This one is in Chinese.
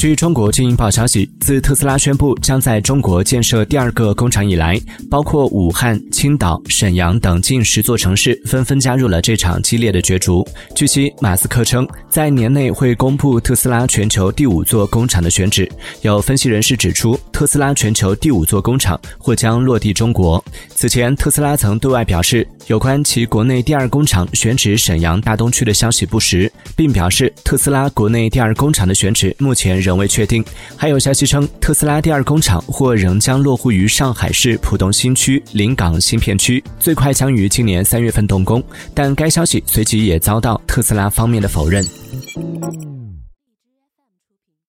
据中国经营报消息，自特斯拉宣布将在中国建设第二个工厂以来，包括武汉、青岛、沈阳等近十座城市纷纷加入了这场激烈的角逐。据悉，马斯克称在年内会公布特斯拉全球第五座工厂的选址。有分析人士指出，特斯拉全球第五座工厂或将落地中国。此前，特斯拉曾对外表示，有关其国内第二工厂选址沈阳大东区的消息不实，并表示特斯拉国内第二工厂的选址目前仍。仍未确定。还有消息称，特斯拉第二工厂或仍将落户于上海市浦东新区临港新片区，最快将于今年三月份动工。但该消息随即也遭到特斯拉方面的否认。